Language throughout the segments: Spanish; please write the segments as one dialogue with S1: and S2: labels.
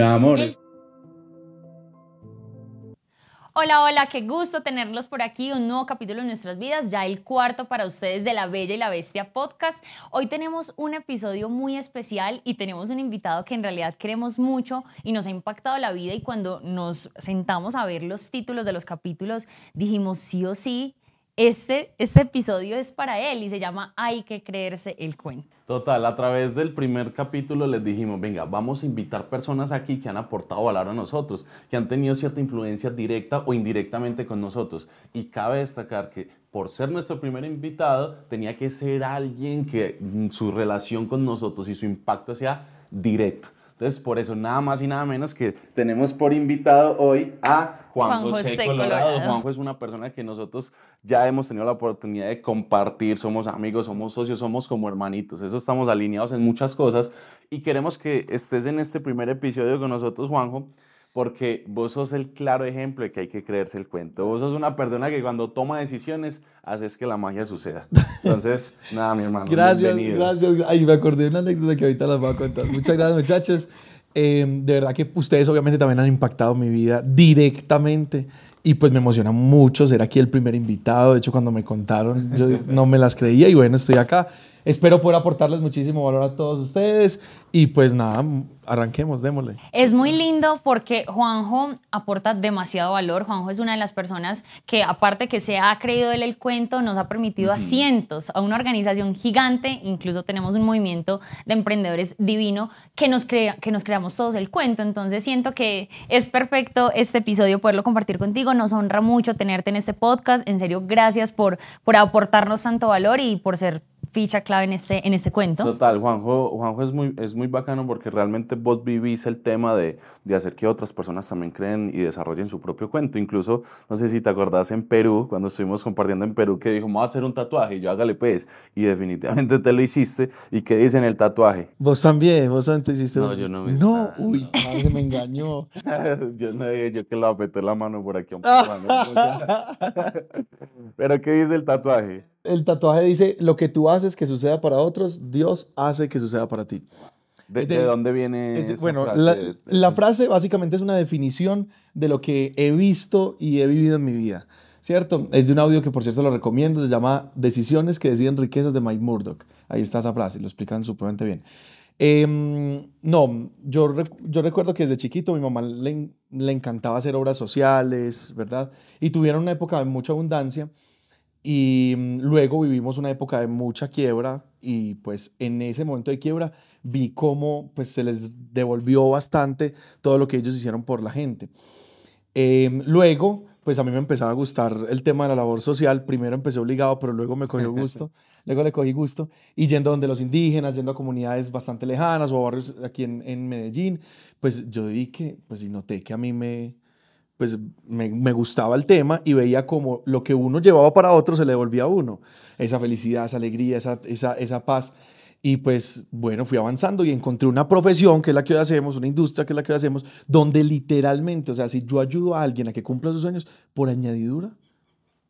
S1: Me amores.
S2: Hola, hola, qué gusto tenerlos por aquí, un nuevo capítulo en nuestras vidas, ya el cuarto para ustedes de La Bella y la Bestia podcast. Hoy tenemos un episodio muy especial y tenemos un invitado que en realidad queremos mucho y nos ha impactado la vida y cuando nos sentamos a ver los títulos de los capítulos dijimos sí o sí, este, este episodio es para él y se llama Hay que creerse el cuento.
S1: Total, a través del primer capítulo les dijimos, venga, vamos a invitar personas aquí que han aportado valor a nosotros, que han tenido cierta influencia directa o indirectamente con nosotros. Y cabe destacar que por ser nuestro primer invitado, tenía que ser alguien que su relación con nosotros y su impacto sea directo. Entonces, por eso, nada más y nada menos que tenemos por invitado hoy a Juan, José, Colorado. Juanjo es una persona que nosotros ya hemos tenido la oportunidad de compartir, somos amigos, somos socios, somos como hermanitos. Eso estamos alineados en muchas cosas y queremos que estés en este primer episodio con nosotros, Juanjo porque vos sos el claro ejemplo de que hay que creerse el cuento. Vos sos una persona que cuando toma decisiones haces que la magia suceda. Entonces, nada, mi hermano.
S3: Gracias, gracias. Ay, me acordé de una anécdota que ahorita las voy a contar. Muchas gracias, muchachos. Eh, de verdad que ustedes obviamente también han impactado mi vida directamente y pues me emociona mucho ser aquí el primer invitado. De hecho, cuando me contaron, yo no me las creía y bueno, estoy acá. Espero poder aportarles muchísimo valor a todos ustedes y pues nada, arranquemos, démosle.
S2: Es muy lindo porque Juanjo aporta demasiado valor. Juanjo es una de las personas que aparte que se ha creído él el cuento, nos ha permitido a cientos, a una organización gigante, incluso tenemos un movimiento de emprendedores divino, que nos, crea, que nos creamos todos el cuento. Entonces siento que es perfecto este episodio poderlo compartir contigo. Nos honra mucho tenerte en este podcast. En serio, gracias por, por aportarnos tanto valor y por ser ficha clave en este, en este cuento.
S1: Total, Juanjo, Juanjo es, muy, es muy bacano porque realmente vos vivís el tema de, de, hacer que otras personas también creen y desarrollen su propio cuento. Incluso, no sé si te acordás en Perú, cuando estuvimos compartiendo en Perú, que dijo, vamos a hacer un tatuaje, y yo hágale pues, y definitivamente te lo hiciste. ¿Y qué dice en el tatuaje?
S3: Vos también, vos también te hiciste.
S1: No, yo no me
S3: No, uy, se me engañó.
S1: yo no yo que le apreté la mano por aquí. Pero ¿qué dice el tatuaje?
S3: El tatuaje dice, lo que tú haces que suceda para otros, Dios hace que suceda para ti.
S1: ¿De, dónde viene esa
S3: Bueno, frase? La, frase básicamente es una definición de lo que he visto y he vivido en mi vida, ¿cierto? Es de un audio que por cierto lo recomiendo, se llama Decisiones que deciden riquezas de Mike Murdoch. Ahí está esa frase, lo explican supremamente bien. Em, no, yo, yo recuerdo que desde chiquito mi mamá le, le encantaba hacer obras sociales, ¿verdad? Y tuvieron una época de mucha abundancia y mm, luego vivimos una época de mucha quiebra y pues en ese momento de quiebra vi cómo pues se les devolvió bastante todo lo que ellos hicieron por la gente. Em, luego pues a mí me empezaba a gustar el tema de la labor social. Primero empecé obligado, pero luego me cogió gusto. luego le cogí gusto. Y yendo donde los indígenas, yendo a comunidades bastante lejanas o barrios aquí en, en Medellín, pues yo vi que, pues y noté que a mí me, pues me, gustaba el tema y veía como lo que uno llevaba para otro se le devolvía a uno. Esa felicidad, esa alegría, esa, esa, esa paz. Y pues bueno, fui avanzando y encontré una profesión que es la que hoy hacemos, una industria que es la que hoy hacemos, donde literalmente, o sea, si yo ayudo a alguien a que cumpla sus sueños, por añadidura,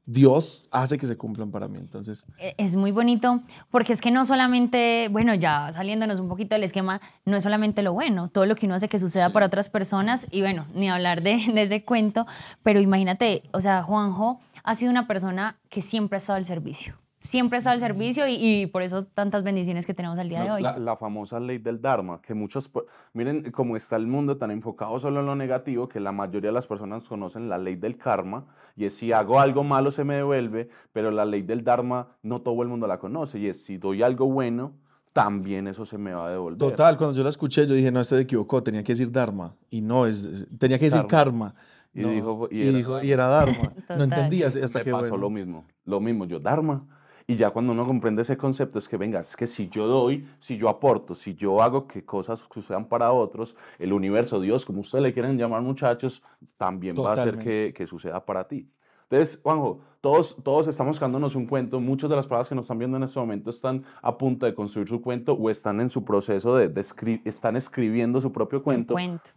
S3: Dios hace que se cumplan para mí. Entonces.
S2: E, es muy bonito porque es que no solamente, bueno, ya saliéndonos un poquito del esquema, no es solamente lo bueno, todo lo que uno hace que suceda para otras personas y bueno, ni hablar de, de ese cuento, pero imagínate, o sea, Juanjo ha sido una persona que siempre ha estado al servicio siempre está al servicio y, por eso tantas bendiciones que tenemos al día de hoy.
S1: La, famosa ley del Dharma, que muchos, miren cómo está el mundo tan enfocado solo en lo negativo, que la mayoría de las personas conocen la ley del karma, y es si hago algo malo se me devuelve, pero la ley del Dharma no todo el mundo la conoce, y es si doy algo bueno, también eso se me va a devolver.
S3: Total, cuando yo la escuché, yo dije, no, este se equivocó, tenía que decir Dharma, y no, es, tenía que decir karma.
S1: Y, dijo,
S3: y, era, dijo, y era Dharma. no entendías hasta
S1: me
S3: que
S1: pasó lo mismo, lo mismo, yo Dharma y ya cuando uno comprende ese concepto es que, venga, es que si yo doy, si yo aporto, si yo hago que cosas sucedan para otros, el universo, Dios, como ustedes le quieren llamar muchachos, también va a hacer que, que suceda para ti. Entonces, Juanjo, todos, todos estamos buscándonos un cuento. Muchas de las personas que nos están viendo en este momento están a punto de construir su cuento o están en su proceso de, de están escribiendo su propio cuento.
S2: cuento.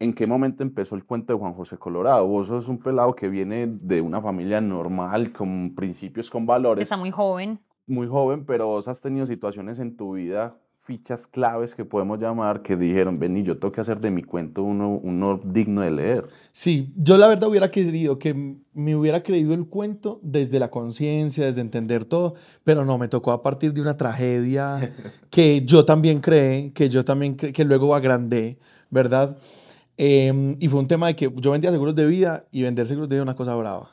S1: ¿En qué momento empezó el cuento de Juan José Colorado? Vos sos un pelado que viene de una familia normal, con principios, con valores.
S2: Está muy joven.
S1: Muy joven, pero vos has tenido situaciones en tu vida fichas claves que podemos llamar que dijeron, vení, yo tengo que hacer de mi cuento uno, uno digno de leer?
S3: Sí, yo la verdad hubiera querido que me hubiera creído el cuento desde la conciencia, desde entender todo, pero no, me tocó a partir de una tragedia que yo también creé, que yo también cre que luego agrandé, ¿verdad? Eh, y fue un tema de que yo vendía seguros de vida y vender seguros de vida es una cosa brava.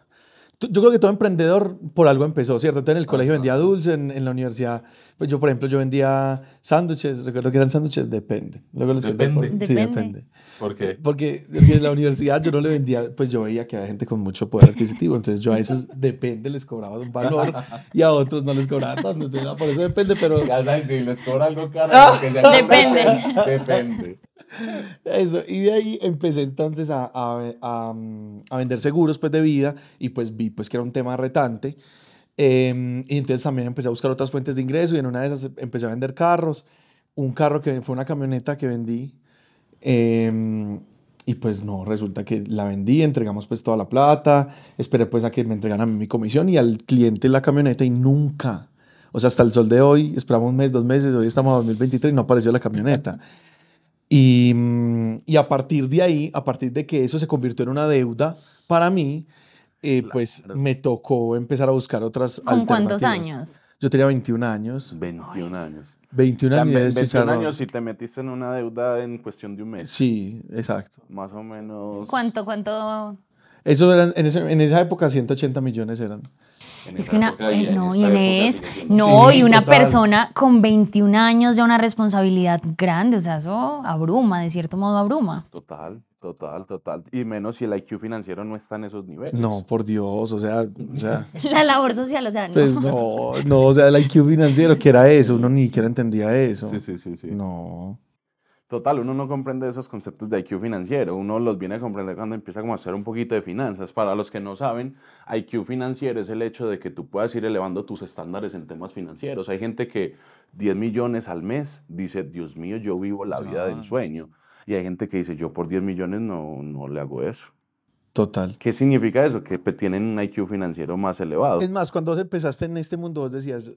S3: Yo creo que todo emprendedor por algo empezó, ¿cierto? Entonces en el colegio vendía dulce, en, en, la universidad, pues yo por ejemplo, yo vendía sándwiches, recuerdo que eran sándwiches, depende.
S1: Luego los depende.
S3: Por, sí, depende.
S1: ¿Por qué?
S3: Porque en la universidad yo no le vendía, pues yo veía que había gente con mucho poder adquisitivo, entonces yo a esos depende les cobraba un valor y a otros no les cobraba tanto, entonces por eso depende, pero...
S1: Ya saben que les cobra algo caro.
S2: depende.
S1: Depende.
S3: Eso, y de ahí empecé entonces a, a, a, a, vender seguros pues, de vida y pues vi pues, que era un tema retante. Eh, y entonces también empecé a buscar otras fuentes de ingreso y en una de esas empecé a vender carros. Un carro que fue una camioneta que vendí. Eh, y pues no, resulta que la vendí, entregamos pues toda la plata, esperé pues a que me entregaran mi comisión y al cliente la camioneta y nunca, o sea, hasta el sol de hoy, esperamos un mes, dos meses, hoy estamos en 2023 y no apareció la camioneta. Y, y, a partir de ahí, a partir de que eso se convirtió en una deuda para mí, eh, claro. pues me tocó empezar a buscar otras
S2: ¿Con cuántos años?
S3: Yo tenía 21 años.
S1: 21 años.
S3: 21
S1: o sea,
S3: años.
S1: 21 años si te metiste en una deuda en cuestión de un mes.
S3: Sí, exacto.
S1: Más o menos.
S2: ¿Cuánto, cuánto?
S3: Eso eran, en, ese, en esa época 180 millones eran.
S2: Es que una, eh, no, y Inés, no, sí, y una total. persona con 21 años ya una responsabilidad grande, o sea, eso abruma, de cierto modo abruma.
S1: Total, total, total. Y menos si el IQ financiero no está en esos niveles.
S3: No, por Dios, o sea... O sea
S2: La labor social, o sea, no.
S3: Pues no, no, o sea, el IQ financiero, que era eso? Uno ni siquiera entendía eso.
S1: Sí, sí, sí. sí.
S3: No.
S1: Total, uno no comprende esos conceptos de IQ financiero, uno los viene a comprender cuando empieza como a hacer un poquito de finanzas. Para los que no saben, IQ financiero es el hecho de que tú puedas ir elevando tus estándares en temas financieros. Hay gente que 10 millones al mes dice, Dios mío, yo vivo la vida del sueño. Y hay gente que dice, yo por 10 millones no, no le hago eso.
S3: Total.
S1: ¿Qué significa eso? Que tienen un IQ financiero más elevado.
S3: Es más, cuando vos empezaste en este mundo, vos decías,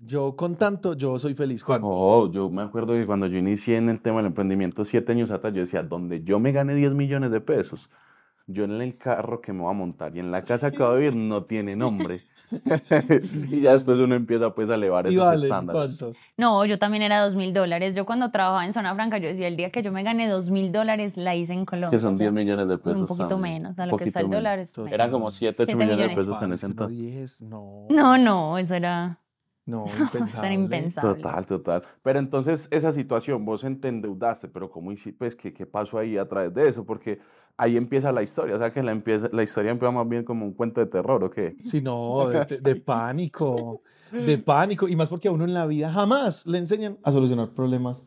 S3: yo con tanto, yo soy feliz. Juan.
S1: Oh, yo me acuerdo que cuando yo inicié en el tema del emprendimiento siete años atrás, yo decía, donde yo me gane 10 millones de pesos, yo en el carro que me voy a montar y en la casa que voy a vivir no tiene nombre. y ya después uno empieza pues a elevar esos
S3: vale,
S1: estándares.
S3: ¿cuánto?
S2: No, yo también era dos mil dólares. Yo cuando trabajaba en Zona Franca, yo decía, el día que yo me gané dos mil dólares, la hice en Colombia.
S1: Que son 10 millones de pesos.
S2: Un poquito
S1: también.
S2: menos, a lo que está el dólar.
S1: Eran como 7, 8
S2: Siete
S1: millones, de pesos en ese entonces.
S3: 10, no.
S2: No, no, eso era,
S3: No, impensable.
S2: impensable.
S1: Total, total. Pero entonces esa situación, vos te endeudaste, pero ¿cómo hiciste? Pues, ¿qué, ¿qué pasó ahí a través de eso? Porque ahí empieza la historia, o sea que la, empieza, la historia empieza más bien como un cuento de terror, ¿o qué?
S3: Sí, no, de, de- de pánico, de pánico. Y más porque a uno en la vida jamás le enseñan a solucionar problemas,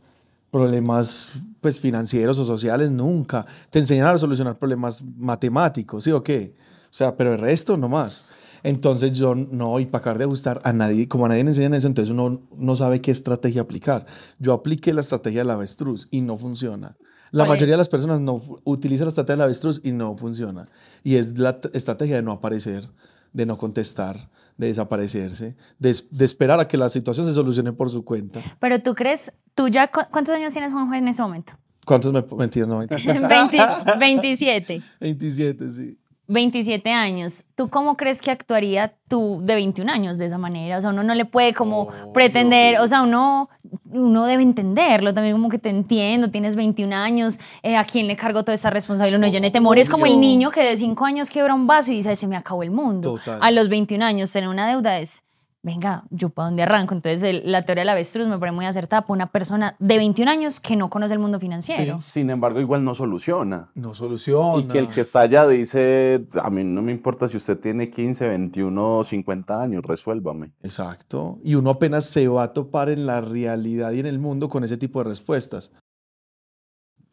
S3: problemas pues financieros o sociales, nunca. Te enseñan a solucionar problemas matemáticos, ¿sí o qué? O sea, pero el resto no más. Entonces yo no, y para acabar de gustar a nadie, como a nadie le enseñan eso, entonces uno no sabe qué estrategia aplicar. Yo apliqué la estrategia del avestruz y no funciona. La
S2: ¿Cuál
S3: mayoría de las personas no utiliza la estrategia del avestruz y no funciona. Y es la estrategia de no aparecer, de no contestar, de desaparecerse, de, es- de esperar a que la situación se solucione por su cuenta.
S2: Pero tú crees, tú ya, cu- ¿cuántos años tienes, Juanjo, en ese momento?
S3: ¿Cuántos me mentiras? No, 20.
S2: 20 27.
S3: 27, sí.
S2: 27 años. ¿Tú cómo crees que actuaría tú de 21 años de esa manera? O sea, uno no le puede como
S3: Oh,
S2: pretender, o sea, uno, uno debe entenderlo también como que te entiendo, tienes 21 años, eh, ¿a quién le cargo toda esta responsabilidad? No llene temor, es como el niño que de 5 años quiebra un vaso y dice, se me acabó el mundo.
S3: Total.
S2: A los 21 años tener una deuda es, venga, ¿yo para dónde arranco? Entonces el- la teoría del avestruz me parece muy acertada para una persona de 21 años que no conoce el mundo financiero.
S1: Sin embargo, igual no soluciona.
S3: No soluciona.
S1: Y que el que está allá dice, a mí no me importa si usted tiene 15, 21 o 50 años, resuélvame.
S3: Exacto. Y uno apenas se va a topar en la realidad y en el mundo con ese tipo de respuestas.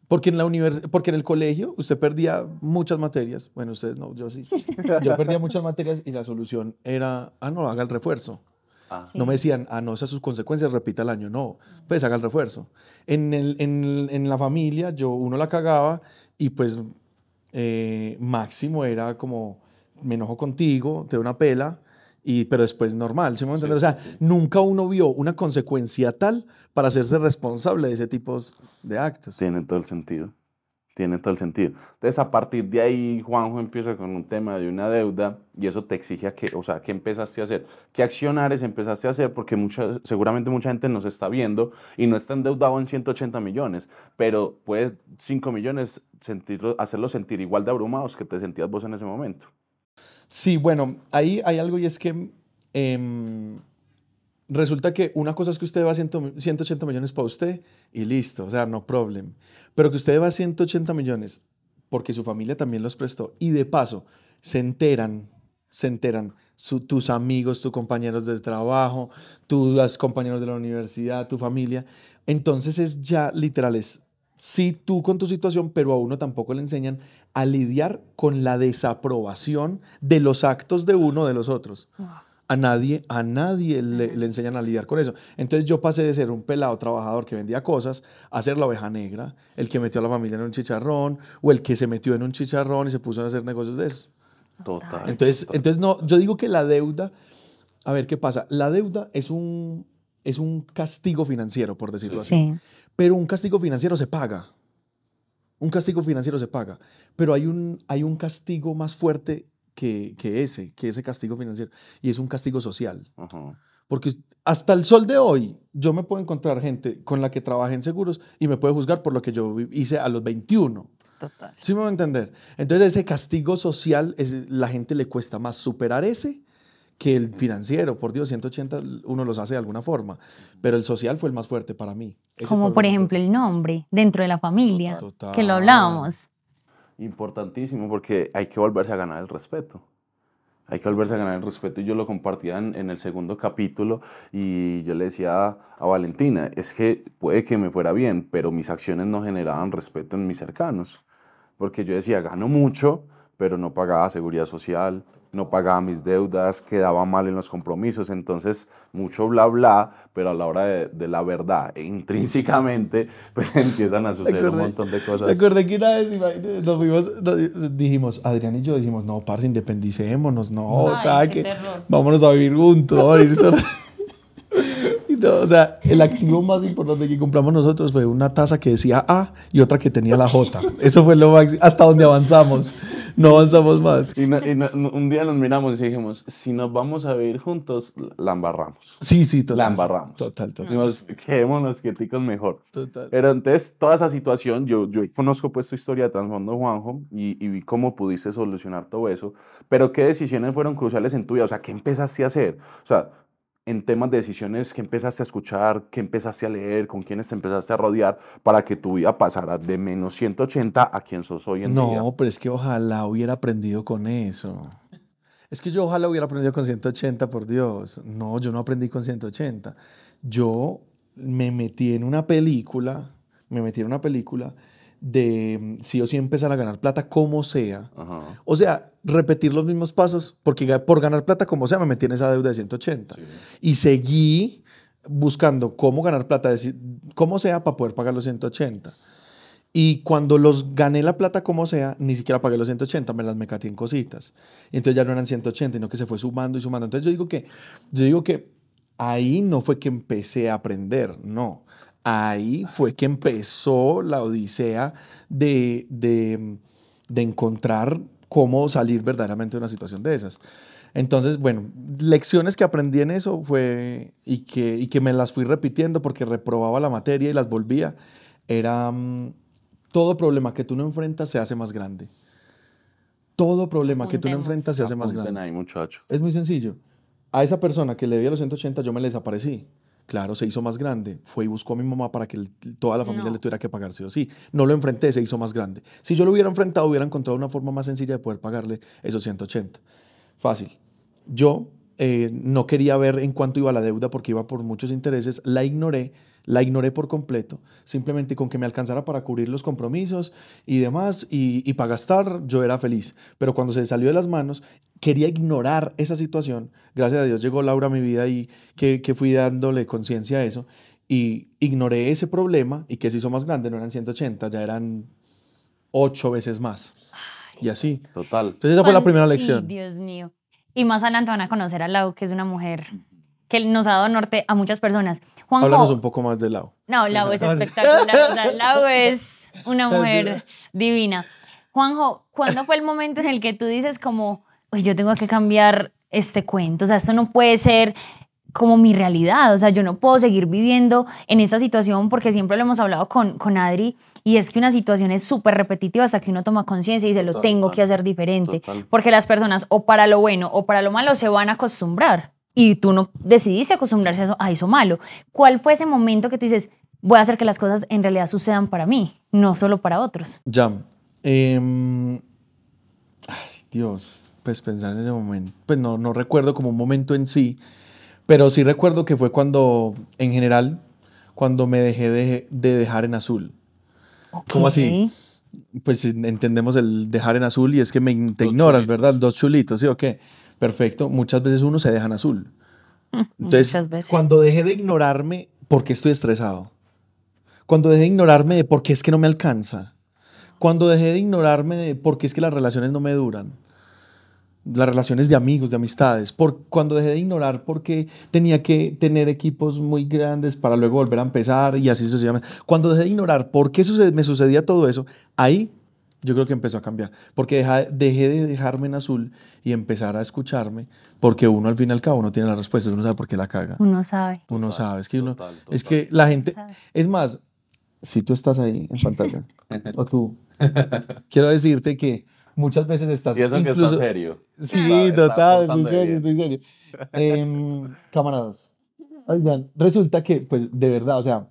S3: Porque en, la univers- porque en el colegio usted perdía muchas materias. Bueno, ustedes no, yo sí. Yo perdía muchas materias y la solución era, ah, no, haga el refuerzo.
S1: Ah.
S2: Sí.
S3: No me decían, ah, no, esas sus consecuencias, repita el año. No, pues haga el refuerzo. En, el- en, en la familia, yo, uno la cagaba y pues eh, máximo era como, me enojo contigo, te doy una pela y, pero después normal, ¿sí me entiendes? o sea, nunca uno vio una consecuencia tal para hacerse responsable de ese tipo de actos.
S1: Tiene todo el sentido. Tiene todo el sentido. Entonces, a partir de ahí, Juanjo empieza con un tema de una deuda y eso te exige a que, o sea, ¿qué empezaste a hacer? ¿Qué accionares empezaste a hacer? Porque mucha, seguramente mucha gente nos está viendo y no está endeudado en 180 millones, pero puedes 5 millones sentirlo, hacerlo sentir igual de abrumados que te sentías vos en ese momento.
S3: Sí, bueno, ahí hay algo y es que em, resulta que una cosa es que usted va a 180 millones para usted y listo, o sea, no problem. Pero que usted va a 180 millones porque su familia también los prestó y de paso se enteran, se enteran tus amigos, tus compañeros de trabajo, tus compañeros de la universidad, tu familia. Entonces es ya literal, es sí tú con tu situación, pero a uno tampoco le enseñan a lidiar con la desaprobación de los actos de uno de los otros. A nadie, a nadie le, enseñan a lidiar con eso. Entonces yo pasé de ser un pelado trabajador que vendía cosas a ser la oveja negra, el que metió a la familia en un chicharrón o el que se metió en un chicharrón y se puso a hacer negocios de eso.
S1: Total.
S3: Entonces, entonces no, yo digo que la deuda, a ver qué pasa, la deuda es un, es un castigo financiero, por decirlo así. Pero un castigo financiero se paga. Un castigo financiero se paga. Pero hay un, hay un castigo más fuerte que, que ese, que ese castigo financiero. Y es un castigo social. Porque hasta el sol de hoy, yo me puedo encontrar gente con la que trabajé en seguros y me puede juzgar por lo que yo hice a los 21. Total. ¿Sí me voy a entender? Entonces, ese castigo social, es, la gente le cuesta más superar ese que el financiero, por Dios, 180 uno los hace de alguna forma, pero el social fue el más fuerte para mí.
S2: Como por ejemplo el nombre dentro de la familia, que lo hablábamos.
S1: Importantísimo porque hay que volverse a ganar el respeto. Hay que volverse a ganar el respeto y yo lo compartía en, en el segundo capítulo y yo le decía a Valentina, es que puede que me fuera bien, pero mis acciones no generaban respeto en mis cercanos. Porque yo decía, gano mucho, pero no pagaba seguridad social, no pagaba mis deudas, quedaba mal en los compromisos, entonces mucho bla bla, pero a la hora de, la verdad, e intrínsecamente, pues empiezan a suceder un montón de cosas.
S3: Recuerdo que una vez nos, fuimos, dijimos, Adrián y yo dijimos, no, parce, independicémonos, no, que, vámonos a vivir juntos, a vivir o sea, el activo más importante que compramos nosotros fue una taza que decía A y otra que tenía la J. Eso fue lo más, hasta donde avanzamos. No avanzamos más.
S1: Y, un día nos miramos y dijimos, si nos vamos a vivir juntos, la embarramos.
S3: Sí, sí, total.
S1: La embarramos.
S3: Total, total.
S1: Nos, quedémonos quieticos mejor. Total. Pero entonces, toda esa situación, yo, yo conozco pues tu historia de trasfondo, Juanjo, y, y vi cómo pudiste solucionar todo eso. Pero, ¿qué decisiones fueron cruciales en tu vida? O sea, ¿qué empezaste a hacer? O sea, en temas de decisiones que empezaste a escuchar, que empezaste a leer, con quiénes te empezaste a rodear para que tu vida pasara de menos 180 a quien sos hoy en día?
S3: No, pero es que ojalá hubiera aprendido con eso. Es que yo ojalá hubiera aprendido con 180, por Dios. No, yo no aprendí con 180. Yo me metí en una película, me metí en una película de mm, sí o sí empezar a ganar plata como sea. O sea, repetir los mismos pasos, porque por ganar plata como sea me metí en esa deuda de 180. Y seguí buscando cómo ganar plata, como sea, para poder pagar los 180. Y cuando los gané la plata como sea, ni siquiera pagué los 180, me las mecaté en cositas. Entonces ya no eran 180, sino que se fue sumando y sumando. Entonces yo digo que, yo digo que ahí no fue que empecé a aprender, no ahí fue que empezó la odisea de, de, encontrar cómo salir verdaderamente de una situación de esas. Entonces, bueno, lecciones que aprendí en eso fue y que, y que me las fui repitiendo porque reprobaba la materia y las volvía, era mm, todo problema que tú no enfrentas se hace más grande. Todo problema que tú no enfrentas se hace más grande.
S1: Ahí, muchacho.
S3: Es muy sencillo. A esa persona que le di a los 180 yo me le desaparecí. Claro, se hizo más grande. Fue y buscó a mi mamá para que toda la familia le tuviera que pagar sí o sí. No lo enfrenté, se hizo más grande. Si yo lo hubiera enfrentado, hubiera encontrado una forma más sencilla de poder pagarle esos 180. Fácil. Yo eh, no quería ver en cuánto iba la deuda porque iba por muchos intereses. La ignoré la ignoré por completo, simplemente con que me alcanzara para cubrir los compromisos y demás, y, para gastar, yo era feliz. Pero cuando se salió de las manos, quería ignorar esa situación. Gracias a Dios llegó Laura a mi vida y que, fui dándole conciencia a eso. Y ignoré ese problema y que se hizo más grande, no eran 180, ya eran ocho veces más. y así.
S1: Total.
S3: Entonces esa fue la primera lección.
S2: Dios mío. Y más adelante van a conocer a Lau, que es una mujer que nos ha dado norte a muchas personas. Juanjo,
S3: Háblanos un poco más de Lau.
S2: No, Lau es espectacular. o sea, Lau es una mujer divina. Juanjo, ¿cuándo fue el momento en el que tú dices como, uy, yo tengo que cambiar este cuento? O sea, esto no puede ser como mi realidad. O sea, yo no puedo seguir viviendo en esta situación porque siempre lo hemos hablado con, con Adri y es que una situación es súper repetitiva hasta que uno toma conciencia y dice, lo
S1: Total,
S2: tengo que hacer diferente.
S1: total.
S2: Porque las personas o para lo bueno o para lo malo se van a acostumbrar y tú no decidiste acostumbrarse a eso, a eso malo. ¿Cuál fue ese momento que tú dices, voy a hacer que las cosas en realidad sucedan para mí, no solo para otros?
S3: Ya. em, ay, Dios, pues pensar en ese momento. Pues no, no recuerdo como un momento en sí, pero sí recuerdo que fue cuando, en general, cuando me dejé de, de dejar en azul. ¿Cómo así? Pues entendemos el dejar en azul y es que me, te ignoras,
S1: chulitos.
S3: ¿verdad? Dos chulitos, ¿sí o qué? Perfecto. Muchas veces uno se deja en azul. Entonces,
S2: Muchas veces.
S3: cuando dejé de ignorarme, porque estoy estresado. Cuando dejé de ignorarme de por qué es que no me alcanza. Cuando dejé de ignorarme de por qué es que las relaciones no me duran. Las relaciones de amigos, de amistades. Por, cuando dejé de ignorar por qué tenía que tener equipos muy grandes para luego volver a empezar y así sucesivamente. Cuando dejé de ignorar por qué me sucedía todo eso, ahí yo creo que empezó a cambiar. Porque deja- dejé de dejarme en azul y empezar a escucharme. Porque uno al fin y al cabo no tiene las respuestas, uno sabe por qué la caga.
S2: Uno sabe.
S3: Uno
S1: Total,
S3: sabe, es que uno,
S1: total,
S3: es
S1: total.
S3: que la gente,
S2: Sabe.
S3: es más, si tú estás ahí en pantalla, o tú, quiero decirte que muchas veces estás
S1: Y eso que está serio.
S3: Sí,
S1: Está- está
S3: total, estoy
S1: portando
S3: serio, estoy serio. Em, camaradas, oigan, resulta que, pues, de verdad, o sea,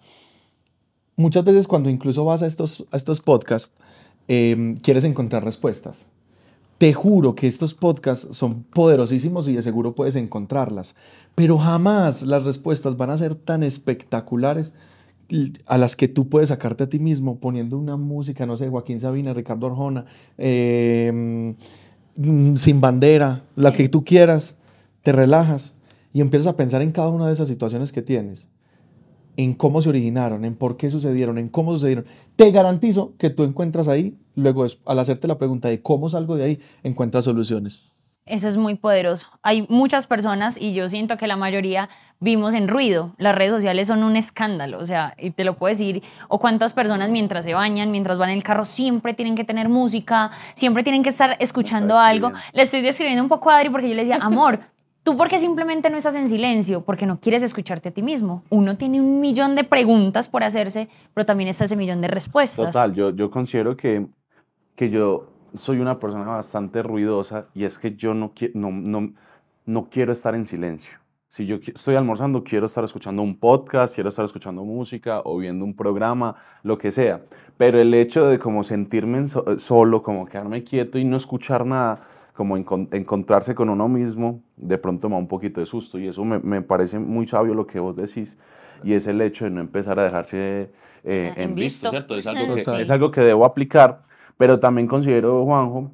S3: muchas veces cuando incluso vas a estos, a estos podcasts, em, quieres encontrar respuestas. Te juro que estos podcasts son poderosísimos y de seguro puedes encontrarlas, pero jamás las respuestas van a ser tan espectaculares a las que tú puedes sacarte a ti mismo poniendo una música, no sé, Joaquín Sabina, Ricardo Arjona, em, mm, sin bandera, la que tú quieras, te relajas y empiezas a pensar en cada una de esas situaciones que tienes, en cómo se originaron, en por qué sucedieron, en cómo sucedieron. Te garantizo que tú encuentras ahí, luego es- al hacerte la pregunta de cómo salgo de ahí, encuentras soluciones.
S2: Eso es muy poderoso. Hay muchas personas y yo siento que la mayoría vimos en ruido. Las redes sociales son un escándalo, o sea, y te lo puedo decir. O cuántas personas mientras se bañan, mientras van en el carro, siempre tienen que tener música, siempre tienen que estar escuchando algo. Le estoy describiendo un poco a Adri porque yo le decía, amor, ¿tú por qué simplemente no estás en silencio? Porque no quieres escucharte a ti mismo. Uno tiene un millón de preguntas por hacerse, pero también está ese millón de respuestas.
S1: Total, yo, yo considero que, que yo soy una persona bastante ruidosa y es que yo no, no, no, no quiero estar en silencio. Si yo estoy almorzando, quiero estar escuchando un podcast, quiero estar escuchando música o viendo un programa, lo que sea. Pero el hecho de como sentirme en so- solo, como quedarme quieto y no escuchar nada, como encon- encontrarse con uno mismo, de pronto me da un poquito de susto. Y eso me, me parece muy sabio lo que vos decís. Y es el hecho de no empezar a dejarse eh,
S2: En
S1: en visto,
S2: visto.
S1: ¿cierto? Es algo, que, es algo que debo aplicar, pero también considero, Juanjo,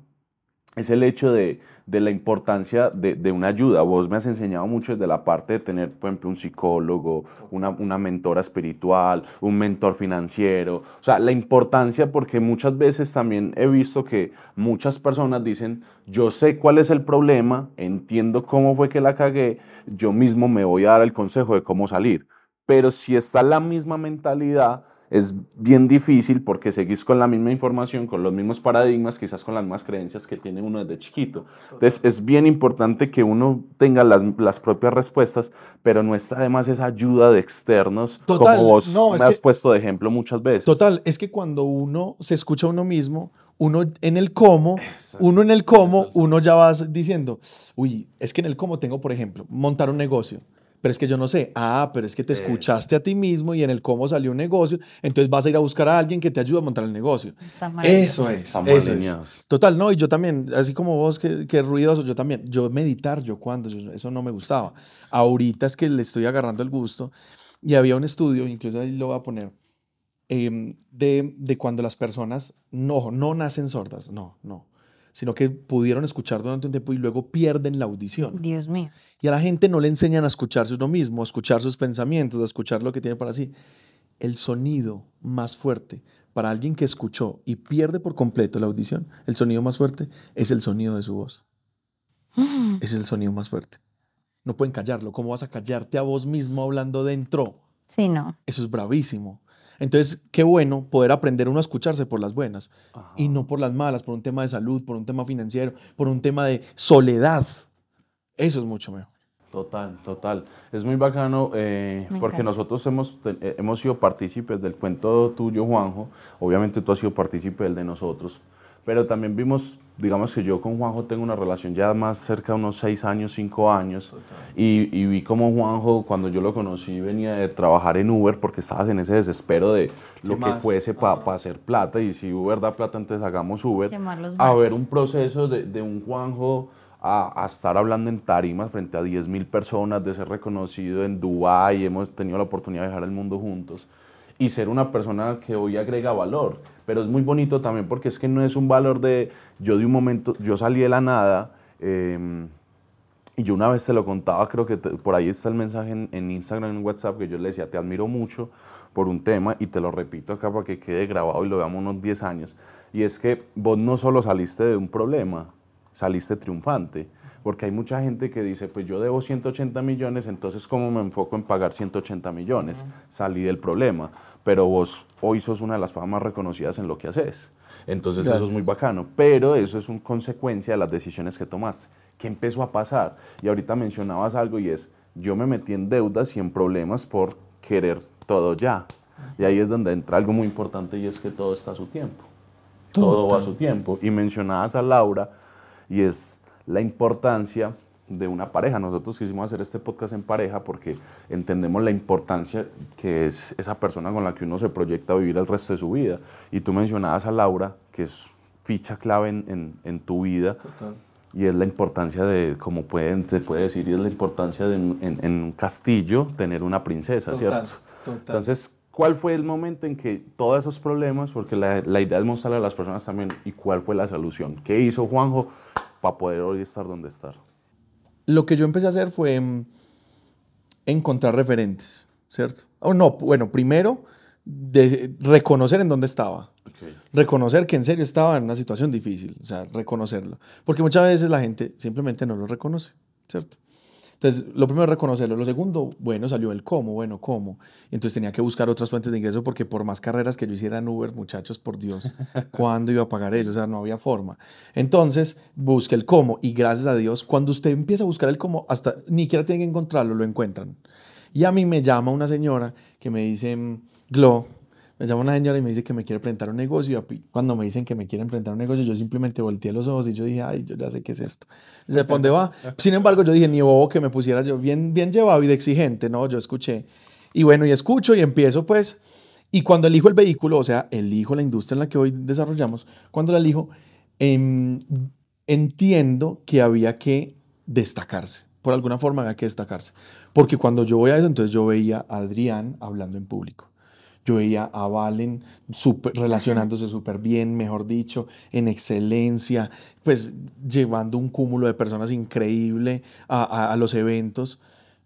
S1: es el hecho de, de la importancia de, de una ayuda. Vos me has enseñado mucho desde la parte de tener, por ejemplo, un psicólogo, una, una mentora espiritual, un mentor financiero. O sea, la importancia porque muchas veces también he visto que muchas personas dicen, yo sé cuál es el problema, entiendo cómo fue que la cagué, yo mismo me voy a dar el consejo de cómo salir. Pero si está la misma mentalidad, es bien difícil porque seguís con la misma información, con los mismos paradigmas, quizás con las mismas creencias que tiene uno desde chiquito. Entonces es bien importante que uno tenga las, las propias respuestas, pero no está además esa ayuda de externos,
S3: Total,
S1: como vos
S3: no,
S1: me has
S3: que-
S1: puesto de ejemplo muchas veces.
S3: Total, es que cuando uno se escucha a uno mismo, uno en el cómo, uno en el cómo, uno ya va diciendo, uy, es que en el cómo tengo, por ejemplo, montar un negocio. Pero es que yo no sé, ah, pero es que te escuchaste a ti mismo y en el cómo salió un negocio, entonces vas a ir a buscar a alguien que te ayude a montar el negocio. Eso es,
S1: Estamos
S3: eso es. Total, no, y yo también, así como vos, que, que ruidoso, yo también, yo meditar, yo cuando, yo- eso no me gustaba. Ahorita es que le estoy agarrando el gusto, y había un estudio, incluso ahí lo voy a poner, em, de, de cuando las personas no, no nacen sordas, no, no, sino que pudieron escuchar durante un tiempo y luego pierden la audición.
S2: Dios mío.
S3: Y a la gente no le enseñan a escucharse uno mismo, a escuchar sus pensamientos, a escuchar lo que tiene para sí. El sonido más fuerte para alguien que escuchó y pierde por completo la audición, el sonido más fuerte es el sonido de su voz. es el sonido más fuerte. No pueden callarlo. ¿Cómo vas a callarte a vos mismo hablando dentro?
S2: Sí, no.
S3: Eso es bravísimo. Entonces, qué bueno poder aprender uno a escucharse por las buenas y no por las malas, por un tema de salud, por un tema financiero, por un tema de soledad. Eso es mucho mejor.
S1: Total, total. Es muy bacano eh, porque nosotros hemos, te- eh, hemos sido partícipes del cuento tuyo, Juanjo. Obviamente tú has sido partícipe del de nosotros. Pero también vimos, digamos que yo con Juanjo tengo una relación ya más cerca de unos seis años, cinco años. Y, y vi como Juanjo, cuando yo lo conocí, venía de trabajar en Uber porque estabas en ese desespero de lo que
S3: más?
S1: fuese para hacer plata. Y si Uber da plata, entonces hagamos Uber. A ver un proceso de, de un Juanjo a, a estar hablando en tarimas frente a 10.000 personas, de ser reconocido en Dubái, hemos tenido la oportunidad de viajar al mundo juntos y ser una persona que hoy agrega valor. Pero es muy bonito también porque es que no es un valor de yo de un momento, yo salí de la nada. em, y yo una vez te lo contaba, creo que te- por ahí está el mensaje en, en Instagram, en WhatsApp, que yo le decía, te admiro mucho por un tema y te lo repito acá para que quede grabado y lo veamos unos 10 años. Y es que vos no solo saliste de un problema, saliste triunfante. Porque hay mucha gente que dice, pues yo debo 180 millones, entonces ¿cómo me enfoco en pagar 180 millones? Salí del problema. Pero vos hoy sos una de las personas más reconocidas en lo que haces. Entonces eso es muy bacano. Pero eso es una consecuencia de las decisiones que tomaste. ¿Qué empezó a pasar? Y ahorita mencionabas algo y es, yo me metí en deudas y en problemas por querer todo ya. Y ahí es donde entra algo muy importante y es que todo está a su tiempo. Todo va a su tiempo. Y mencionabas a Laura y es la importancia de una pareja. Nosotros quisimos hacer este podcast en pareja porque entendemos la importancia que es esa persona con la que uno se proyecta a vivir el resto de su vida. Y tú mencionabas a Laura, que es ficha clave en, en- en tu vida. Y es la importancia de, como pueden, se puede decir, y es la importancia de en, en- en un castillo tener una princesa,
S3: Total,
S1: ¿cierto?
S3: total.
S1: Entonces, ¿cuál fue el momento en que todos esos problemas, porque la, la idea es mostrarle a las personas también, y cuál fue la solución? ¿Qué hizo Juanjo para poder hoy estar donde estar?
S3: Lo que yo empecé a hacer fue mm, encontrar referentes, ¿cierto? O no, bueno, primero de reconocer en dónde estaba. Reconocer que en serio estaba en una situación difícil, o sea, reconocerlo. Porque muchas veces la gente simplemente no lo reconoce, ¿cierto? Entonces, lo primero es reconocerlo. Lo segundo, bueno, salió el cómo, bueno, cómo. Entonces tenía que buscar otras fuentes de ingreso porque por más carreras que yo hiciera en Uber, muchachos, por Dios, ¿cuándo iba a pagar eso? O sea, no había forma. Entonces, busque el cómo y gracias a Dios, cuando usted empieza a buscar el cómo, hasta ni siquiera tiene que encontrarlo, lo encuentran. Y a mí me llama una señora que me dice, mm, Glo, me llama una señora y me dice que me quiere presentar un negocio. Y cuando me dicen que me quieren presentar un negocio, yo simplemente volteé los ojos y yo dije, ay, yo ya sé qué es esto. Y ¿Para dónde va? Sin embargo, yo dije, ni bobo que me pusiera yo bien, bien llevado y de exigente, ¿no? Yo escuché. Y bueno, y escucho y empiezo pues. Y cuando elijo el vehículo, o sea, elijo la industria en la que hoy desarrollamos, cuando la elijo, em, entiendo que había que destacarse. Por alguna forma había que destacarse. Porque cuando yo voy a eso, entonces yo veía a Adrián hablando en público. Yo veía a Valen súper- relacionándose súper bien, mejor dicho, en excelencia, pues llevando un cúmulo de personas increíble a, a- a los eventos.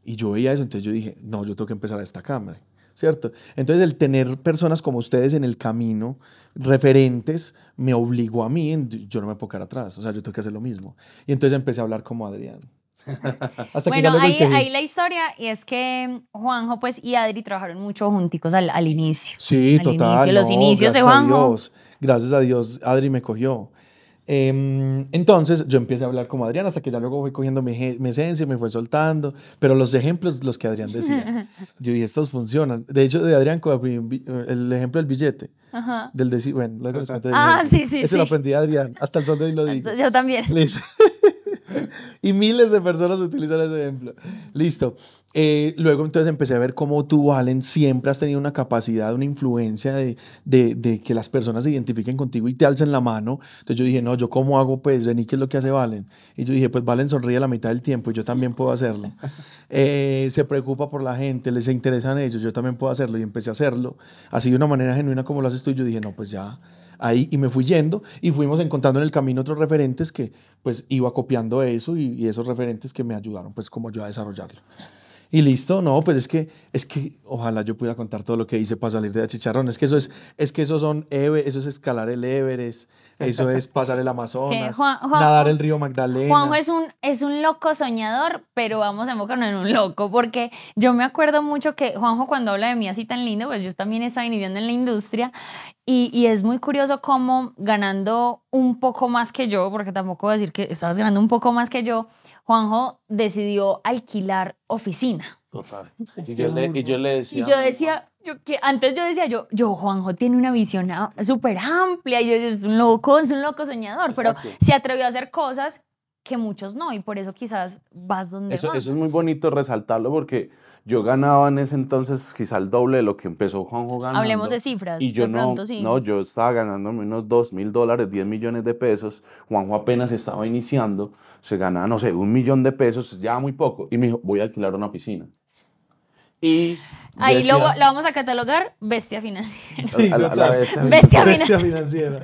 S3: Y yo veía eso, entonces yo dije, no, yo tengo que empezar a destacarme, ¿cierto? Entonces el tener personas como ustedes en el camino, referentes, me obligó a mí, yo no me puedo quedar atrás, o sea, yo tengo que hacer lo mismo. Y entonces empecé a hablar como Adrián. Hasta
S2: Bueno, ahí, ahí la historia y es que Juanjo pues y Adri trabajaron mucho junticos al, al inicio.
S3: Sí,
S2: Al
S3: total.
S2: inicio, los
S3: no,
S2: inicios de
S3: gracias a
S2: Juanjo.
S3: Dios, gracias a Dios, Adri me cogió. Em, entonces yo empecé a hablar como Adrián hasta que ya luego fui cogiendo mi, mi esencia, me fue soltando, pero los ejemplos, los que Adrián decía, yo dije, estos funcionan. De hecho, de Adrián el ejemplo del billete,
S2: Ajá.
S3: del deci- bueno, luego les cuento
S2: Ah, sí, sí,
S3: Eso lo
S2: sí.
S3: aprendí de Adrián, hasta el sol de hoy lo digo.
S2: Yo también.
S3: Listo. y miles de personas utilizan ese ejemplo. Listo. Eh, luego entonces empecé a ver cómo tú, Valen, siempre has tenido una capacidad, una influencia de, de- de que las personas se identifiquen contigo y te alcen la mano. Entonces yo dije, no, ¿yo cómo hago? Pues, vení, ¿qué es lo que hace Valen? Y yo dije, pues Valen sonríe la mitad del tiempo y yo también puedo hacerlo. Eh, se preocupa por la gente, les interesan ellos, yo también puedo hacerlo y empecé a hacerlo. Así de una manera genuina como lo haces tú y yo dije, no, pues ya ahí y me fui yendo y fuimos encontrando en el camino otros referentes que pues iba copiando eso y, y esos referentes que me ayudaron pues como yo a desarrollarlo. Y listo, no, pues es que, es que ojalá yo pudiera contar todo lo que hice para salir de la chicharrón. Es que eso es, es que eso son, eso es escalar el Everest, eso es pasar el Amazonas, nadar el río Magdalena.
S2: Juanjo es un, es un loco soñador, pero vamos a enfocarnos en un loco, porque yo me acuerdo mucho que Juanjo cuando habla de mí así tan lindo, pues yo también estaba iniciando en la industria y, y, es muy curioso cómo ganando un poco más que yo, porque tampoco voy a decir que estabas ganando un poco más que yo, Juanjo decidió alquilar oficina.
S1: Total. Y yo le, y yo le decía...
S2: Y yo decía, yo, que antes yo decía, yo, yo, Juanjo tiene una visión súper amplia, y yo, es un loco, es un loco soñador, pero se atrevió a hacer cosas que muchos no, y por eso quizás vas donde
S1: eso,
S2: vas.
S1: Eso es muy bonito resaltarlo porque yo ganaba en ese entonces quizá el doble de lo que empezó Juanjo ganando.
S2: Hablemos de cifras.
S1: Y yo
S2: de
S1: no,
S2: pronto, sí.
S1: no, yo estaba ganando unos 2 mil dólares, 10 millones de pesos. Juanjo apenas estaba iniciando, se ganaba, no sé, un millón de pesos, ya muy poco. Y me dijo, voy a alquilar una piscina. Y
S2: Ahí lo, lo, vamos a catalogar bestia financiera.
S3: Sí,
S1: a la, la
S3: bestia,
S2: bestia,
S3: bestia financiera.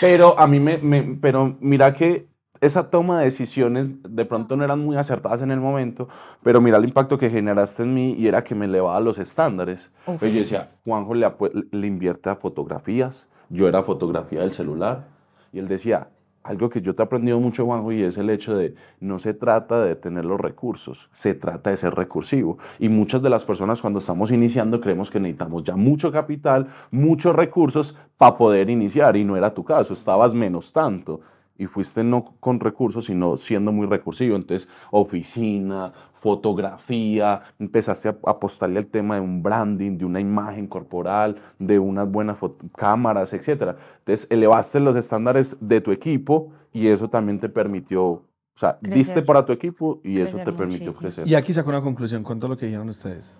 S1: Pero a mí me, me, pero mira que esa toma de decisiones de pronto no eran muy acertadas en el momento, pero mira el impacto que generaste en mí y era que me elevaba los estándares. Pues yo decía, Juanjo le, le invierte a fotografías, yo era fotografía del celular, y él decía, algo que yo te he aprendido mucho, Juanjo, y es el hecho de no se trata de tener los recursos, se trata de ser recursivo. Y muchas de las personas cuando estamos iniciando creemos que necesitamos ya mucho capital, muchos recursos para poder iniciar, y no era tu caso, estabas menos tanto y fuiste no con recursos, sino siendo muy recursivo. Entonces, oficina, fotografía, empezaste a apostarle al tema de un branding, de una imagen corporal, de unas buenas cámaras, etc. Entonces, elevaste los estándares de tu equipo y eso también te permitió, o sea, crecer. diste para tu equipo y crecer eso te permitió muchísimo. crecer.
S3: Y aquí saco una conclusión con todo lo que dijeron ustedes.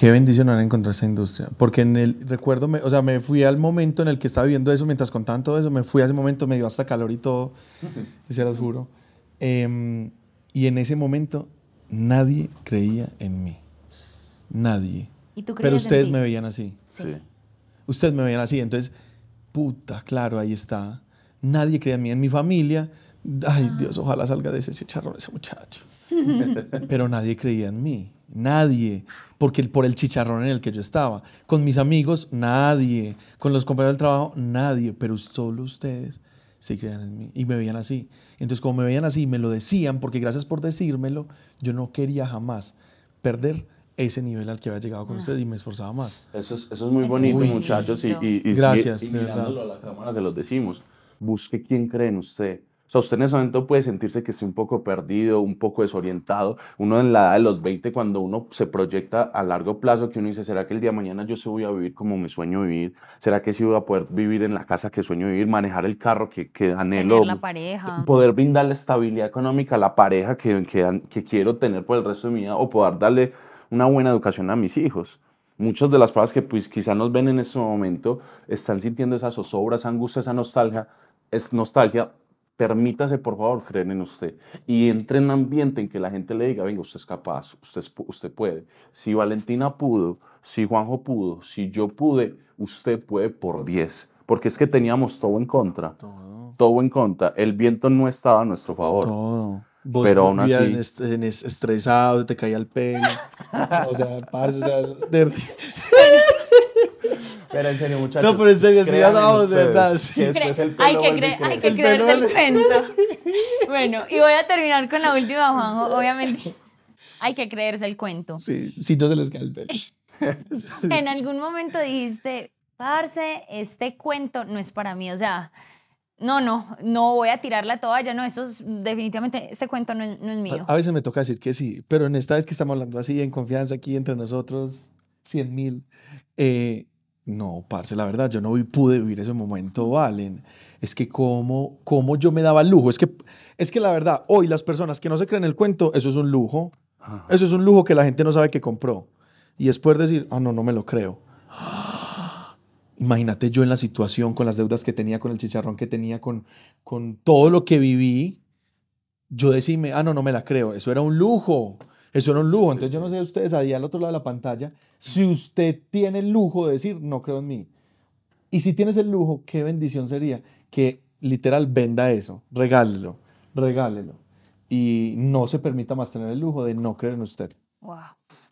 S3: Qué bendición haber encontrado esa industria. Porque en el recuerdo, me, o sea, me fui al momento en el que estaba viendo eso, mientras contaban todo eso, me fui a ese momento, me dio hasta calor y todo, y se los juro. Eh, y en ese momento nadie creía en mí. Nadie.
S2: ¿Y tú
S3: Pero ustedes me veían así.
S1: Sí.
S3: Ustedes me veían así. Entonces, puta, claro, ahí está. Nadie creía en mí. En mi familia, ay Dios, ojalá salga de ese chicharrón ese muchacho. Pero nadie creía en mí. Nadie. Porque por el chicharrón en el que yo estaba. Con mis amigos, nadie. Con los compañeros del trabajo, nadie. Pero solo ustedes sí creían en mí. Y me veían así. Entonces, como me veían así, me lo decían, porque gracias por decírmelo, yo no quería jamás perder ese nivel al que había llegado con ustedes y me esforzaba más.
S1: Eso es, eso es muy eso bonito, muy muchachos. Y, y, y,
S3: gracias,
S1: y, y
S3: de verdad.
S1: a la cámara se los decimos. Busque quién cree en usted. O sea, usted en ese momento puede sentirse que esté un poco perdido, un poco desorientado. Uno en la edad de los 20, cuando uno se proyecta a largo plazo, que uno dice, ¿será que el día de mañana yo se voy a vivir como me sueño vivir? ¿Será que sí voy a poder vivir en la casa que sueño vivir, manejar el carro que, que anhelo?
S2: Tener la pareja.
S1: Poder brindarle estabilidad económica a la pareja que, que, que quiero tener por el resto de mi vida o poder darle una buena educación a mis hijos. Muchas de las personas que pues, quizá nos ven en este momento están sintiendo esa zozobra, esa angustia, esa nostalgia, es nostalgia permítase por favor creer en usted y entre en un ambiente en que la gente le diga, venga, usted es capaz, usted, usted puede. Si Valentina pudo, si Juanjo pudo, si yo pude, usted puede por 10. Porque es que teníamos todo en contra.
S3: Todo.
S1: Todo en contra. El viento no estaba a nuestro favor.
S3: Todo. Vos
S1: Pero aún así-
S3: estresado, te caía el pelo. o sea, parce, o sea, de-
S1: Pero en serio, muchachos.
S3: No, pero en serio,
S1: crean
S3: ya vamos, de verdad,
S1: que
S3: sí.
S1: después el
S2: hay que, creer, hay que
S3: El pelo
S2: creerse el
S3: vale.
S2: cuento. Bueno, y voy a terminar con la última, Juanjo. Obviamente, hay que creerse el cuento.
S3: sí, sí, no se les cae el pelo.
S2: En algún momento dijiste, parce, este cuento no es para mí. O sea, no, no, no voy a tirar la toalla. No, eso es, definitivamente, este cuento no, es- no es mío.
S3: A, a veces me toca decir que sí, pero en esta vez que estamos hablando así, en confianza aquí entre nosotros, 100 mil, eh, no, parce, la verdad, yo no vi- pude vivir ese momento, Valen. Es que cómo, cómo yo me daba el lujo. Es que, es que la verdad, hoy las personas que no se creen el cuento, eso es un lujo.
S1: Ajá.
S3: Eso es un lujo que la gente no sabe que compró. Y después decir, ah, no, no me lo creo. Imagínate yo en la situación, con las deudas que tenía, con el chicharrón que tenía, con, con todo lo que viví, yo decirme, ah, no, no me la creo. Eso era un lujo. Eso era un lujo.
S1: sí,
S3: Entonces yo
S1: sí.
S3: no sé ustedes ahí al otro lado de la pantalla, si usted tiene el lujo de decir, no creo en mí. Y si tienes el lujo, qué bendición sería que literal venda eso, regálelo, regálelo. y no se permita más tener el lujo de no creer en usted.
S2: Wow.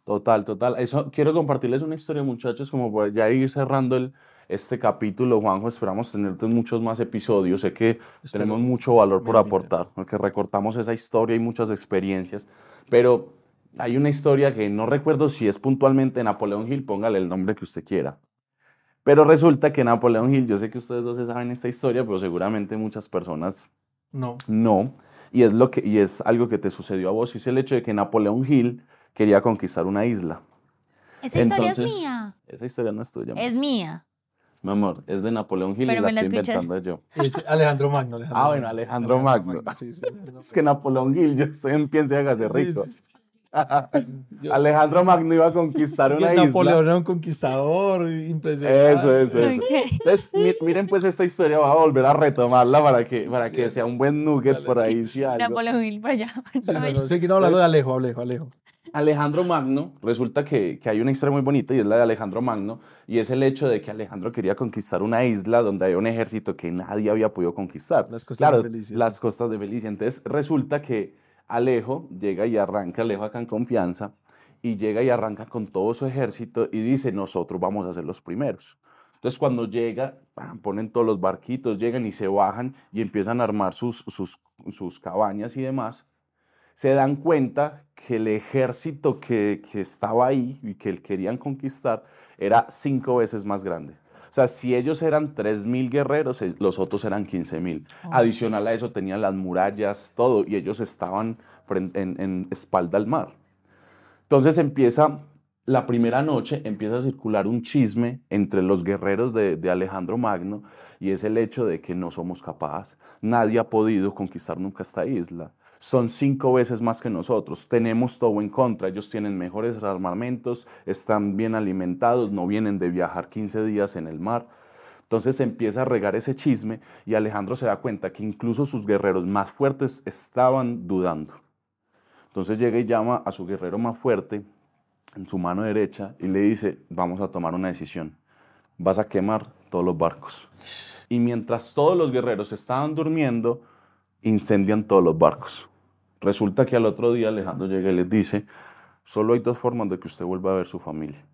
S1: Total, total. Eso quiero compartirles una historia, muchachos, como para ya ir cerrando el, este capítulo, Juanjo. Esperamos tenerte en muchos más episodios. Sé que
S3: Espero
S1: tenemos mucho valor por aportar, porque recortamos esa historia y muchas experiencias. Pero hay una historia que no recuerdo si es puntualmente Napoleón Hill, póngale el nombre que usted quiera. Pero resulta que Napoleón Hill, yo sé que ustedes dos se saben esta historia, pero seguramente muchas personas
S3: No.
S1: no. Y es, lo que, y es algo que te sucedió a vos, y es el hecho de que Napoleón Hill quería conquistar una isla.
S2: Esa historia es
S1: Entonces,
S2: mía.
S1: Esa historia no es tuya.
S2: Es mía.
S1: Mi amor, es de Napoleón Hill
S2: Pero
S1: y la
S2: me la
S1: estoy
S2: escuché.
S1: inventando yo.
S3: Este, Alejandro Magno. Alejandro
S1: Ah, bueno, Alejandro Magno.
S3: Sí, sí, Alejandro
S1: Es que Napoleón Hill, yo estoy en pienso y hágase
S3: Sí,
S1: rico.
S3: sí. Yo-
S1: Alejandro Magno iba a conquistar
S3: Y
S1: una
S3: el Napoleón
S1: isla.
S3: era un conquistador impresionante.
S1: Eso, eso, eso. Entonces, mi- miren pues esta historia, voy a volver a retomarla para que, para que sea un buen nugget
S3: Dale,
S1: por
S3: sí.
S1: ahí. si algo.
S2: Napoleón Hill para allá.
S3: Sí, no, no, hablando de Alejo, Alejo, Alejo.
S1: Alejandro Magno, resulta que, que hay una historia muy bonita y es la de Alejandro Magno, y es el hecho de que Alejandro quería conquistar una isla donde había un ejército que nadie había podido conquistar.
S3: Las costas
S1: claro,
S3: de Felicia,
S1: Las
S3: sí.
S1: costas de Felicia. Entonces resulta que Alejo llega y arranca, Alejo acá en confianza, y llega y arranca con todo su ejército y dice, nosotros vamos a ser los primeros. Entonces cuando llega, ponen todos los barquitos, llegan y se bajan y empiezan a armar sus, sus, sus cabañas y demás se dan cuenta que el ejército que, que estaba ahí y que querían conquistar era cinco veces más grande. O sea, si ellos eran 3.000 guerreros, los otros eran 15.000. Adicional a eso tenían las murallas, todo, y ellos estaban en espalda al mar. Entonces empieza, la primera noche empieza a circular un chisme entre los guerreros de, de Alejandro Magno, y es el hecho de que no somos capaces. Nadie ha podido conquistar nunca esta isla. Son cinco veces más que nosotros. Tenemos todo en contra. Ellos tienen mejores armamentos, están bien alimentados, no vienen de viajar 15 días en el mar. Entonces empieza a regar ese chisme y Alejandro se da cuenta que incluso sus guerreros más fuertes estaban dudando. Entonces llega y llama a su guerrero más fuerte en su mano derecha y le dice, vamos a tomar una decisión. Vas a quemar todos los barcos. Y mientras todos los guerreros estaban durmiendo, incendian todos los barcos. Resulta que al otro día Alejandro llega y les dice, solo hay dos formas de que usted vuelva a ver su familia.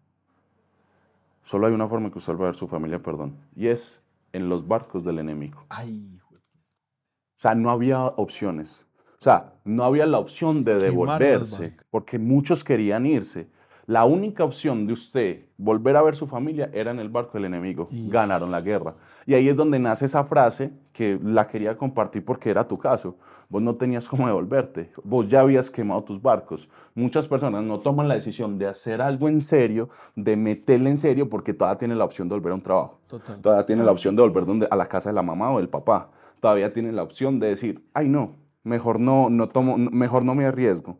S1: Solo hay una forma que usted vuelva a ver su familia, perdón, y es en los barcos del enemigo.
S3: Ay, de-
S1: O sea, no había opciones. O sea, no había la opción de devolverse, porque muchos querían irse. La única opción de usted volver a ver su familia era en el barco del enemigo.
S3: Y-
S1: Ganaron la guerra. Y ahí es donde nace esa frase que la quería compartir porque era tu caso. Vos no tenías cómo devolverte. Vos ya habías quemado tus barcos. Muchas personas no toman la decisión de hacer algo en serio, de meterle en serio, porque todavía tienen la opción de volver a un trabajo.
S3: Total.
S1: Todavía tiene la opción de volver donde, a la casa de la mamá o del papá. Todavía tiene la opción de decir, ay no, mejor no, no tomo, no- mejor no me arriesgo.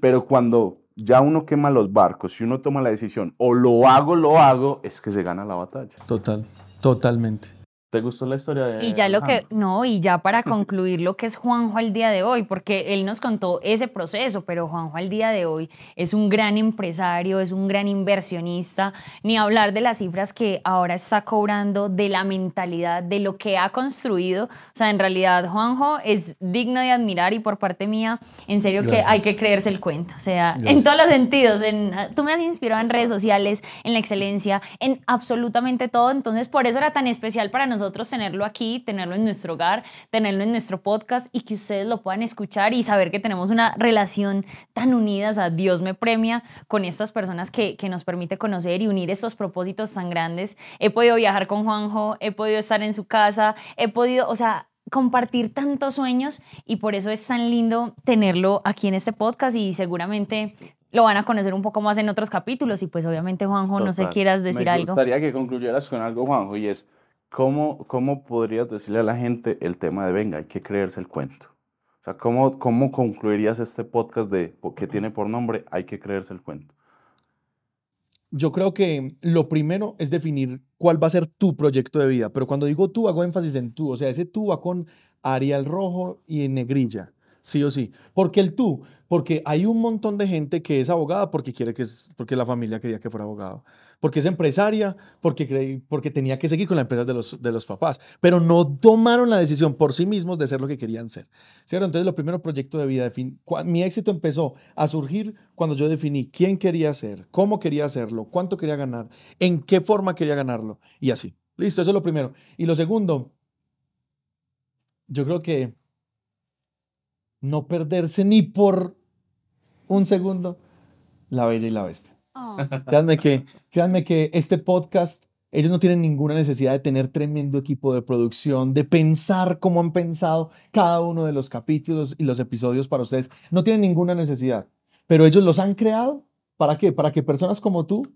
S1: Pero cuando ya uno quema los barcos, si uno toma la decisión, o lo hago, lo hago, es que se gana la batalla.
S3: Total. Totalmente.
S1: ¿Te gustó la historia de
S2: Y ya lo que, no, y ya para concluir lo que es Juanjo al día de hoy, porque él nos contó ese proceso, pero Juanjo al día de hoy es un gran empresario, es un gran inversionista, ni hablar de las cifras que ahora está cobrando, de la mentalidad, de lo que ha construido. O sea, en realidad Juanjo es digno de admirar y por parte mía, en serio que hay que creerse el cuento. O sea, en todos los sentidos. En, tú me has inspirado en redes sociales, en la excelencia, en absolutamente todo. Entonces, por eso era tan especial para nosotros tenerlo aquí, tenerlo en nuestro hogar, tenerlo en nuestro podcast y que ustedes lo puedan escuchar y saber que tenemos una relación tan unida. O sea, Dios me premia con estas personas que, que nos permite conocer y unir estos propósitos tan grandes. He podido viajar con Juanjo, he podido estar en su casa, he podido, o sea, compartir tantos sueños y por eso es tan lindo tenerlo aquí en este podcast y seguramente lo van a conocer un poco más en otros capítulos y pues obviamente Juanjo, no sé
S1: Total.
S2: quieras decir
S1: Me
S2: algo.
S1: gustaría que concluyeras con algo, Juanjo, y es, ¿cómo, ¿cómo podrías decirle a la gente el tema de venga, hay que creerse el cuento? O sea, ¿cómo, cómo concluirías este podcast de, que tiene por nombre hay que creerse el cuento?
S3: Yo creo que lo primero es definir cuál va a ser tu proyecto de vida, pero cuando digo tú hago énfasis en tú, o sea, ese tú va con Arial rojo y en negrilla, sí o sí. Porque el tú, porque hay un montón de gente que es abogada porque quiere que porque la familia quería que fuera abogado, porque es empresaria, porque, porque tenía que seguir con la empresa de los, de los papás, pero no tomaron la decisión por sí mismos de ser lo que querían ser. ¿Cierto? Entonces, lo primero, proyecto de vida. Mi éxito empezó a surgir cuando yo definí quién quería ser, cómo quería hacerlo, cuánto quería ganar, en qué forma quería ganarlo y así. Listo, eso es lo primero. Y lo segundo, yo creo que no perderse ni por un segundo la bella y la bestia.
S2: Oh.
S3: Créanme que, créanme que este podcast, ellos no tienen ninguna necesidad de tener tremendo equipo de producción, de pensar cómo han pensado cada uno de los capítulos y los episodios para ustedes. No tienen ninguna necesidad, pero ellos los han creado. ¿Para qué? Para que personas como tú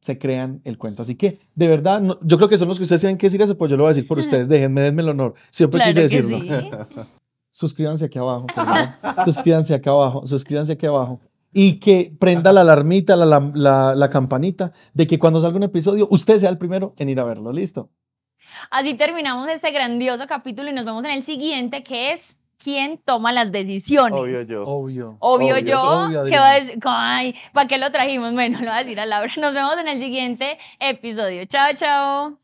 S3: se crean el cuento. Así que, de verdad, no- yo creo que son los que ustedes tienen que decir eso, pues yo lo voy a decir por ustedes. Déjenme, denme el honor. Siempre
S2: Claro
S3: quise decirlo.
S2: sí.
S3: Suscríbanse aquí abajo. suscríbanse acá abajo. Suscríbanse aquí abajo. Y que prenda la alarmita, la, la, la- la campanita, de que cuando salga un episodio, usted sea el primero en ir a verlo. ¿Listo?
S2: Así terminamos este grandioso capítulo y nos vemos en el siguiente, que es ¿Quién toma las decisiones?
S1: Obvio yo.
S3: Obvio.
S2: Obvio,
S1: Obvio,
S2: yo,
S3: obvio,
S2: ¿qué va a decir? Ay, ¿para qué lo trajimos? Bueno, lo va a decir a Laura. Nos vemos en el siguiente episodio. Chao, chao.